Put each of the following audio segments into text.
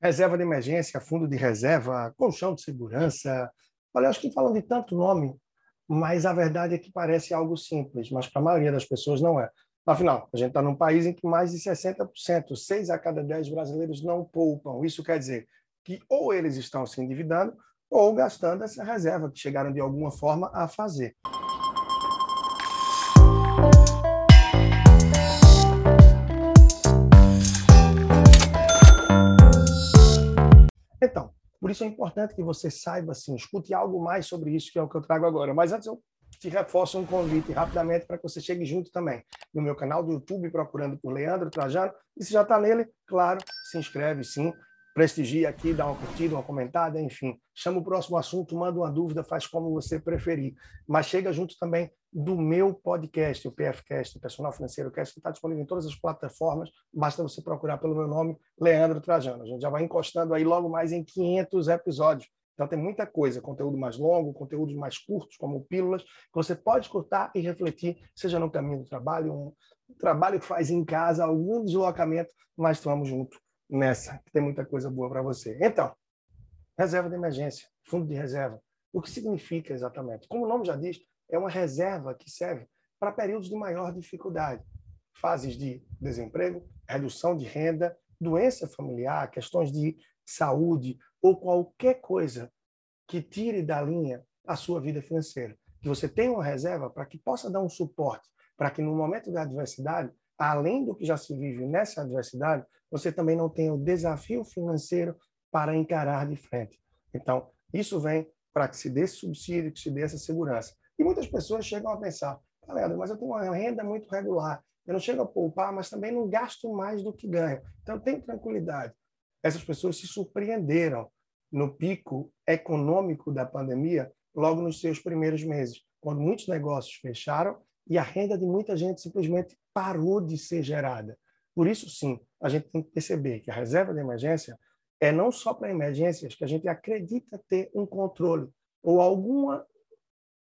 reserva de emergência, fundo de reserva, colchão de segurança. Olha, acho que falam de tanto nome, mas a verdade é que parece algo simples, mas para a maioria das pessoas não é. Afinal, a gente está num país em que mais de 60%, 6 a cada 10 brasileiros não poupam. Isso quer dizer que ou eles estão se endividando ou gastando essa reserva que chegaram de alguma forma a fazer. Isso é importante que você saiba, assim, escute algo mais sobre isso, que é o que eu trago agora. Mas antes eu te reforço um convite rapidamente para que você chegue junto também no meu canal do YouTube, procurando por Leandro Trajano. E se já está nele, claro, se inscreve sim, prestigia aqui, dá uma curtida, uma comentada, enfim. Chama o próximo assunto, manda uma dúvida, faz como você preferir. Mas chega junto também do meu podcast, o PFcast, o Personal Financeiro Cast, que está disponível em todas as plataformas. Basta você procurar pelo meu nome, Leandro Trajano. A gente já vai encostando aí logo mais em 500 episódios. Então tem muita coisa, conteúdo mais longo, conteúdos mais curtos, como pílulas, que você pode escutar e refletir, seja no caminho do trabalho, um trabalho que faz em casa, algum deslocamento, mas estamos juntos nessa, que tem muita coisa boa para você. Então, reserva de emergência, fundo de reserva. O que significa exatamente? Como o nome já diz, é uma reserva que serve para períodos de maior dificuldade, fases de desemprego, redução de renda, doença familiar, questões de saúde ou qualquer coisa que tire da linha a sua vida financeira. Que você tenha uma reserva para que possa dar um suporte, para que no momento da adversidade, além do que já se vive nessa adversidade, você também não tenha o desafio financeiro para encarar de frente. Então, isso vem para que se dê esse subsídio, que se dê essa segurança. E muitas pessoas chegam a pensar, Leandro, mas eu tenho uma renda muito regular, eu não chego a poupar, mas também não gasto mais do que ganho. Então, tenho tranquilidade. Essas pessoas se surpreenderam no pico econômico da pandemia logo nos seus primeiros meses, quando muitos negócios fecharam e a renda de muita gente simplesmente parou de ser gerada. Por isso, sim, a gente tem que perceber que a reserva de emergência é não só para emergências que a gente acredita ter um controle ou alguma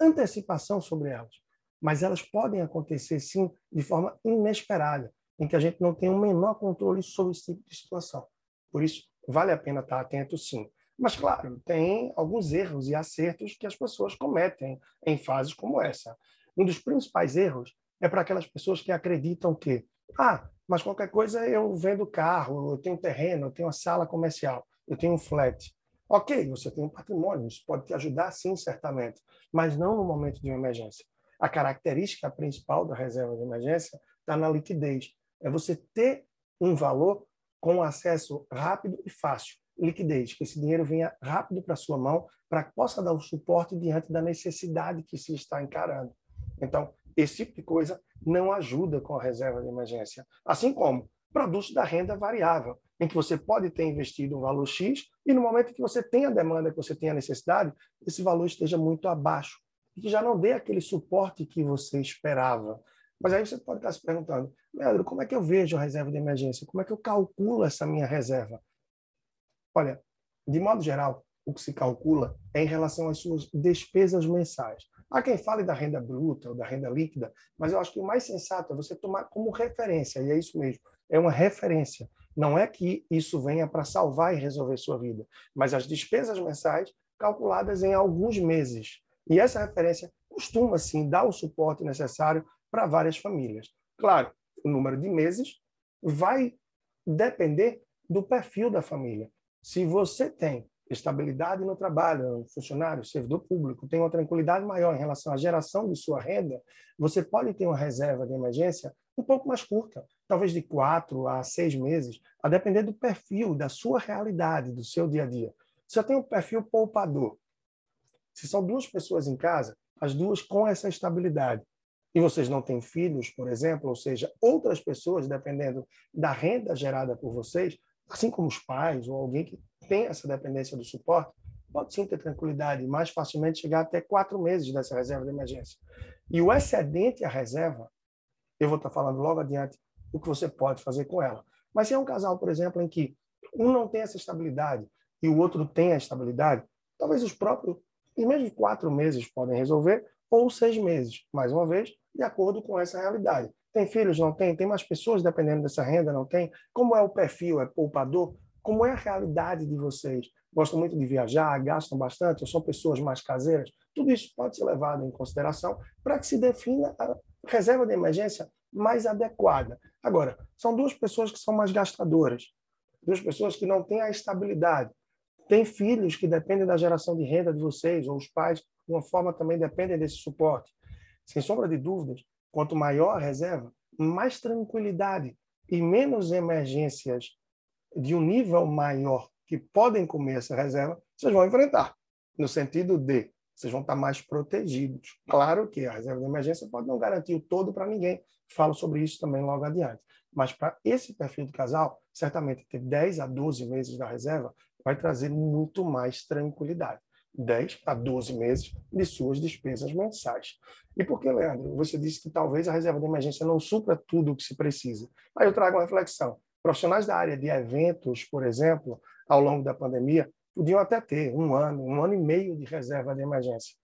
antecipação sobre elas, mas elas podem acontecer sim de forma inesperada, em que a gente não tem o menor controle sobre esse tipo de situação. Por isso, vale a pena estar atento sim. Mas, claro, tem alguns erros e acertos que as pessoas cometem em fases como essa. Um dos principais erros é para aquelas pessoas que acreditam que, ah, mas qualquer coisa eu vendo carro, eu tenho terreno, eu tenho uma sala comercial, eu tenho um flat. Ok, você tem um patrimônio, isso pode te ajudar sim, certamente, mas não no momento de uma emergência. A característica principal da reserva de emergência está na liquidez. É você ter um valor com acesso rápido e fácil. Liquidez, que esse dinheiro venha rápido para sua mão, para que possa dar o suporte diante da necessidade que se está encarando. Então, esse tipo de coisa não ajuda com a reserva de emergência. Assim como produtos da renda variável, em que você pode ter investido um valor X e no momento que você tem a demanda, que você tem a necessidade, esse valor esteja muito abaixo e que já não dê aquele suporte que você esperava. Mas aí você pode estar se perguntando, Leandro, como é que eu vejo a reserva de emergência? Como é que eu calculo essa minha reserva? Olha, de modo geral, o que se calcula é em relação às suas despesas mensais. Há quem fale da renda bruta ou da renda líquida, mas eu acho que o mais sensato é você tomar como referência, e é isso mesmo, é uma referência. Não é que isso venha para salvar e resolver sua vida, mas as despesas mensais calculadas em alguns meses. E essa referência costuma, sim, dar o suporte necessário para várias famílias. Claro, o número de meses vai depender do perfil da família. Se você tem estabilidade no trabalho, um funcionário, servidor público, tem uma tranquilidade maior em relação à geração de sua renda, você pode ter uma reserva de emergência um pouco mais curta, talvez de quatro a seis meses, a depender do perfil, da sua realidade, do seu dia a dia. Se eu tenho um perfil poupador, se são duas pessoas em casa, as duas com essa estabilidade, e vocês não têm filhos, por exemplo, ou seja, outras pessoas, dependendo da renda gerada por vocês, assim como os pais ou alguém que tem essa dependência do suporte, pode sim ter tranquilidade e mais facilmente chegar até quatro meses dessa reserva de emergência. E o excedente à reserva, eu vou estar falando logo adiante o que você pode fazer com ela. Mas se é um casal, por exemplo, em que um não tem essa estabilidade e o outro tem a estabilidade, talvez os próprios, em mesmo quatro meses podem resolver, ou seis meses, mais uma vez, de acordo com essa realidade. Tem filhos? Não tem? Tem mais pessoas dependendo dessa renda? Não tem? Como é o perfil? É poupador? como é a realidade de vocês. Gostam muito de viajar, gastam bastante, ou são pessoas mais caseiras? Tudo isso pode ser levado em consideração para que se defina a reserva de emergência mais adequada. Agora, são duas pessoas que são mais gastadoras, duas pessoas que não têm a estabilidade. Tem filhos que dependem da geração de renda de vocês, ou os pais, de uma forma, também dependem desse suporte. Sem sombra de dúvidas, quanto maior a reserva, mais tranquilidade e menos emergências de um nível maior que podem comer essa reserva, vocês vão enfrentar, no sentido de vocês vão estar mais protegidos. Claro que a reserva de emergência pode não garantir o todo para ninguém, falo sobre isso também logo adiante. Mas para esse perfil de casal, certamente ter 10 a 12 meses da reserva vai trazer muito mais tranquilidade. 10 a 12 meses de suas despesas mensais. E por que, Leandro? Você disse que talvez a reserva de emergência não supra tudo o que se precisa. Aí eu trago uma reflexão. Profissionais da área de eventos, por exemplo, ao longo da pandemia, podiam até ter um ano, um ano e meio de reserva de emergência.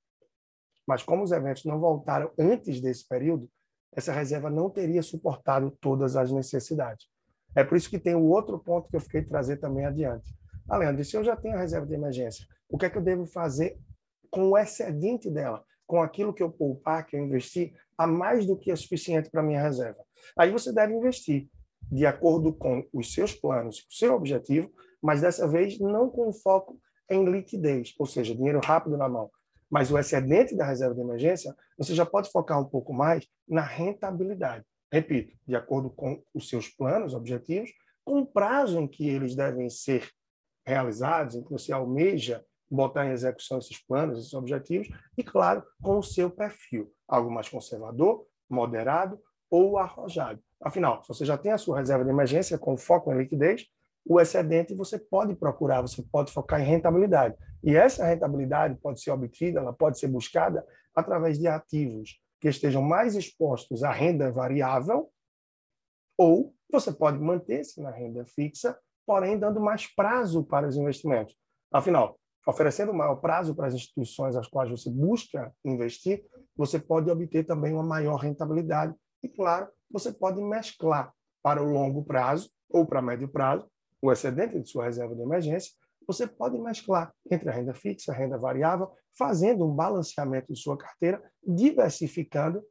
Mas como os eventos não voltaram antes desse período, essa reserva não teria suportado todas as necessidades. É por isso que tem o outro ponto que eu fiquei trazer também adiante. Ah, Leandro, se eu já tenho a reserva de emergência, o que é que eu devo fazer com o excedente dela, com aquilo que eu poupar, que eu investi, a mais do que é suficiente para minha reserva? Aí você deve investir de acordo com os seus planos, o seu objetivo, mas dessa vez não com foco em liquidez, ou seja, dinheiro rápido na mão. Mas o excedente da reserva de emergência, você já pode focar um pouco mais na rentabilidade. Repito, de acordo com os seus planos, objetivos, com o prazo em que eles devem ser realizados, em que você almeja botar em execução esses planos, esses objetivos, e, claro, com o seu perfil, algo mais conservador, moderado ou arrojado. Afinal, se você já tem a sua reserva de emergência com foco em liquidez, o excedente você pode procurar, você pode focar em rentabilidade. E essa rentabilidade pode ser obtida, ela pode ser buscada através de ativos que estejam mais expostos à renda variável, ou você pode manter-se na renda fixa porém dando mais prazo para os investimentos. Afinal, oferecendo maior prazo para as instituições às quais você busca investir, você pode obter também uma maior rentabilidade. E, claro, você pode mesclar para o longo prazo ou para médio prazo o excedente de sua reserva de emergência. Você pode mesclar entre a renda fixa, a renda variável, fazendo um balanceamento de sua carteira, diversificando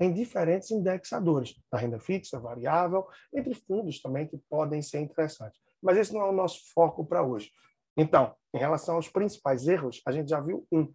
em diferentes indexadores, da renda fixa, variável, entre fundos também que podem ser interessantes. Mas esse não é o nosso foco para hoje. Então, em relação aos principais erros, a gente já viu um.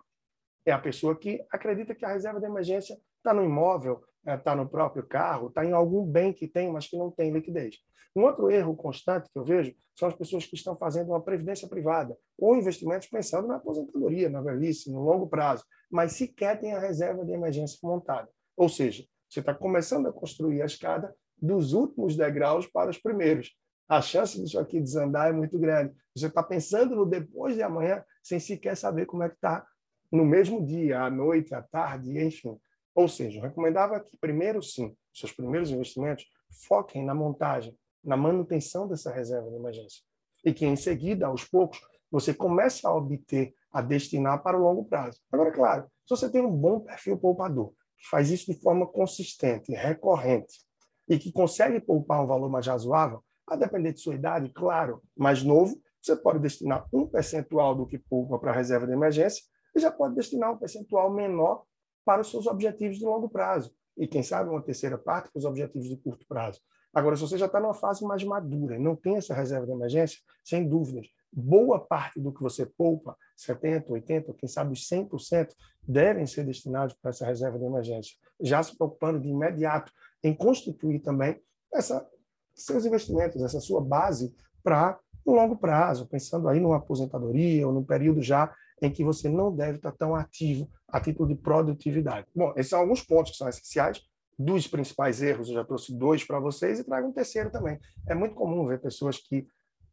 É a pessoa que acredita que a reserva de emergência está no imóvel, está é, no próprio carro, está em algum bem que tem, mas que não tem liquidez. Um outro erro constante que eu vejo são as pessoas que estão fazendo uma previdência privada ou investimentos pensando na aposentadoria, na velhice, no longo prazo, mas sequer tem a reserva de emergência montada. Ou seja, você está começando a construir a escada dos últimos degraus para os primeiros. A chance disso aqui desandar é muito grande. Você está pensando no depois de amanhã sem sequer saber como é que está no mesmo dia, à noite, à tarde, enfim. Ou seja, eu recomendava que primeiro sim, seus primeiros investimentos foquem na montagem, na manutenção dessa reserva de emergência. E que em seguida, aos poucos, você comece a obter, a destinar para o longo prazo. Agora, claro, se você tem um bom perfil poupador, que faz isso de forma consistente, recorrente, e que consegue poupar um valor mais razoável, a depender de sua idade, claro, mais novo, você pode destinar um percentual do que poupa para a reserva de emergência e já pode destinar um percentual menor para os seus objetivos de longo prazo. E quem sabe uma terceira parte para os objetivos de curto prazo. Agora, se você já está numa fase mais madura e não tem essa reserva de emergência, sem dúvidas, boa parte do que você poupa, 70%, 80%, quem sabe 100%, devem ser destinados para essa reserva de emergência, já se preocupando de imediato em constituir também essa, seus investimentos, essa sua base para um longo prazo, pensando aí numa aposentadoria ou num período já em que você não deve estar tão ativo a título de produtividade. Bom, esses são alguns pontos que são essenciais. Dos principais erros, eu já trouxe dois para vocês e trago um terceiro também. É muito comum ver pessoas que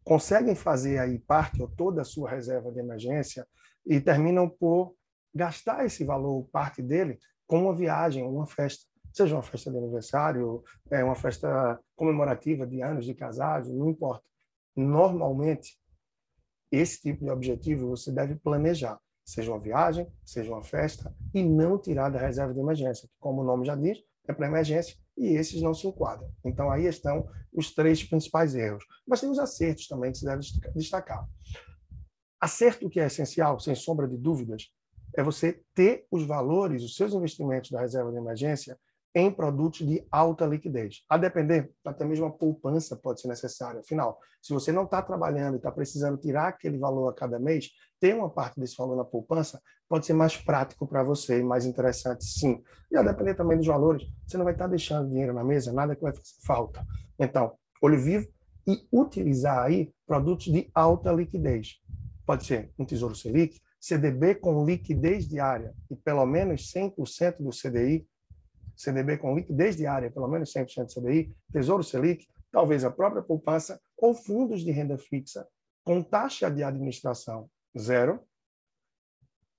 conseguem fazer aí parte ou toda a sua reserva de emergência e terminam por gastar esse valor, parte dele, com uma viagem, uma festa, seja uma festa de aniversário, é uma festa comemorativa de anos de casado, não importa. Normalmente, esse tipo de objetivo você deve planejar, seja uma viagem, seja uma festa, e não tirar da reserva de emergência, que, como o nome já diz, é para emergência e esses não se enquadram. Então, aí estão os três principais erros. Mas tem os acertos também que se deve destacar. Acerto que é essencial, sem sombra de dúvidas, é você ter os valores, os seus investimentos da reserva de emergência em produtos de alta liquidez. A depender, até mesmo a poupança pode ser necessária. Afinal, se você não está trabalhando e está precisando tirar aquele valor a cada mês, ter uma parte desse valor na poupança pode ser mais prático para você e mais interessante, sim. E a depender também dos valores, você não vai estar tá deixando dinheiro na mesa, nada que vai fazer falta. Então, olho vivo e utilizar aí produtos de alta liquidez. Pode ser um Tesouro Selic, CDB com liquidez diária e pelo menos 100% do CDI, CDB com liquidez diária, pelo menos 100% do CDI, Tesouro Selic, talvez a própria poupança ou fundos de renda fixa com taxa de administração zero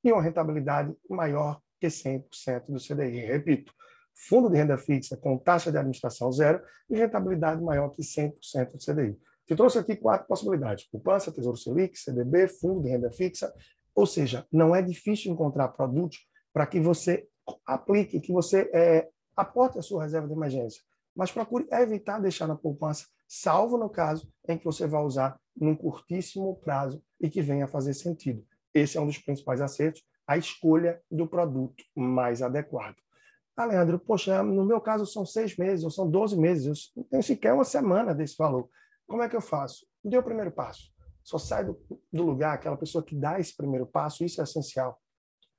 e uma rentabilidade maior que 100% do CDI. Repito, fundo de renda fixa com taxa de administração zero e rentabilidade maior que 100% do CDI. Te trouxe aqui quatro possibilidades: poupança, Tesouro Selic, CDB, fundo de renda fixa. Ou seja, não é difícil encontrar produtos para que você aplique, que você é, aporte a sua reserva de emergência. Mas procure evitar deixar na poupança, salvo no caso em que você vai usar num curtíssimo prazo e que venha a fazer sentido. Esse é um dos principais acertos, a escolha do produto mais adequado. Ah, Leandro, poxa, no meu caso são seis meses ou são 12 meses, eu não tenho sequer uma semana desse valor. Como é que eu faço? Dê o primeiro passo. Só sai do, do lugar aquela pessoa que dá esse primeiro passo, isso é essencial.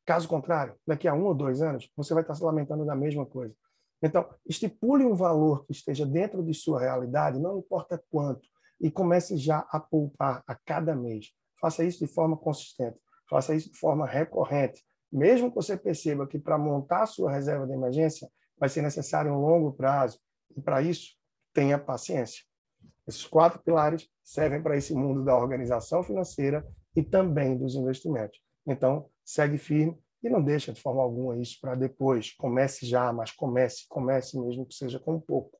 Caso contrário, daqui a um ou dois anos, você vai estar se lamentando da mesma coisa. Então, estipule um valor que esteja dentro de sua realidade, não importa quanto, e comece já a poupar a cada mês. Faça isso de forma consistente, faça isso de forma recorrente. Mesmo que você perceba que para montar a sua reserva de emergência vai ser necessário um longo prazo, e para isso, tenha paciência. Esses quatro pilares servem para esse mundo da organização financeira e também dos investimentos. Então, segue firme e não deixa de forma alguma isso para depois. Comece já, mas comece, comece mesmo que seja com pouco.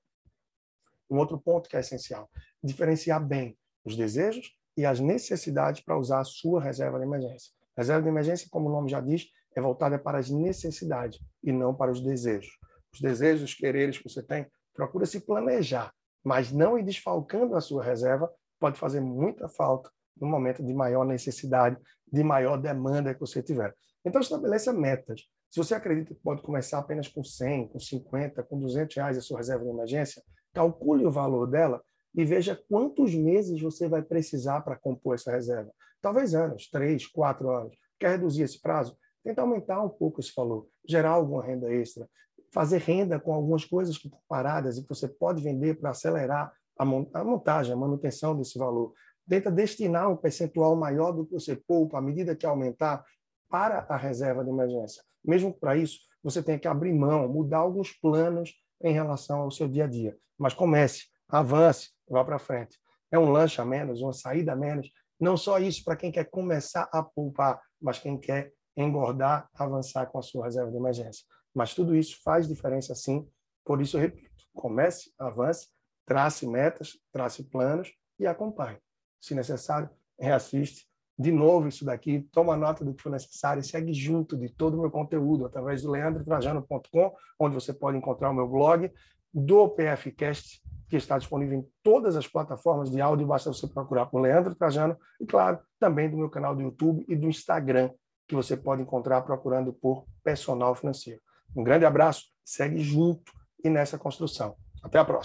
Um outro ponto que é essencial: diferenciar bem os desejos e as necessidades para usar a sua reserva de emergência. Reserva de emergência, como o nome já diz, é voltada para as necessidades e não para os desejos. Os desejos, os quereres que você tem, procura se planejar, mas não ir desfalcando a sua reserva pode fazer muita falta no momento de maior necessidade, de maior demanda que você tiver. Então, estabeleça metas. Se você acredita que pode começar apenas com 100, com 50, com 200 reais a sua reserva de emergência, calcule o valor dela e veja quantos meses você vai precisar para compor essa reserva. Talvez anos, três, quatro anos. Quer reduzir esse prazo? Tenta aumentar um pouco esse valor, gerar alguma renda extra, fazer renda com algumas coisas que estão paradas e que você pode vender para acelerar a montagem, a manutenção desse valor. Tenta destinar um percentual maior do que você poupa à medida que aumentar para a reserva de emergência. Mesmo para isso, você tem que abrir mão, mudar alguns planos em relação ao seu dia a dia. Mas comece, avance, vá para frente. É um lanche a menos, uma saída a menos. Não só isso para quem quer começar a poupar, mas quem quer engordar, avançar com a sua reserva de emergência. Mas tudo isso faz diferença sim. Por isso, eu repito: comece, avance, trace metas, trace planos e acompanhe. Se necessário, reassiste de novo isso daqui, toma nota do que for necessário e segue junto de todo o meu conteúdo através do leandrotrajano.com, onde você pode encontrar o meu blog, do PFcast, que está disponível em todas as plataformas de áudio, basta você procurar por Leandro Trajano, e claro, também do meu canal do YouTube e do Instagram, que você pode encontrar procurando por Personal Financeiro. Um grande abraço, segue junto e nessa construção. Até a próxima.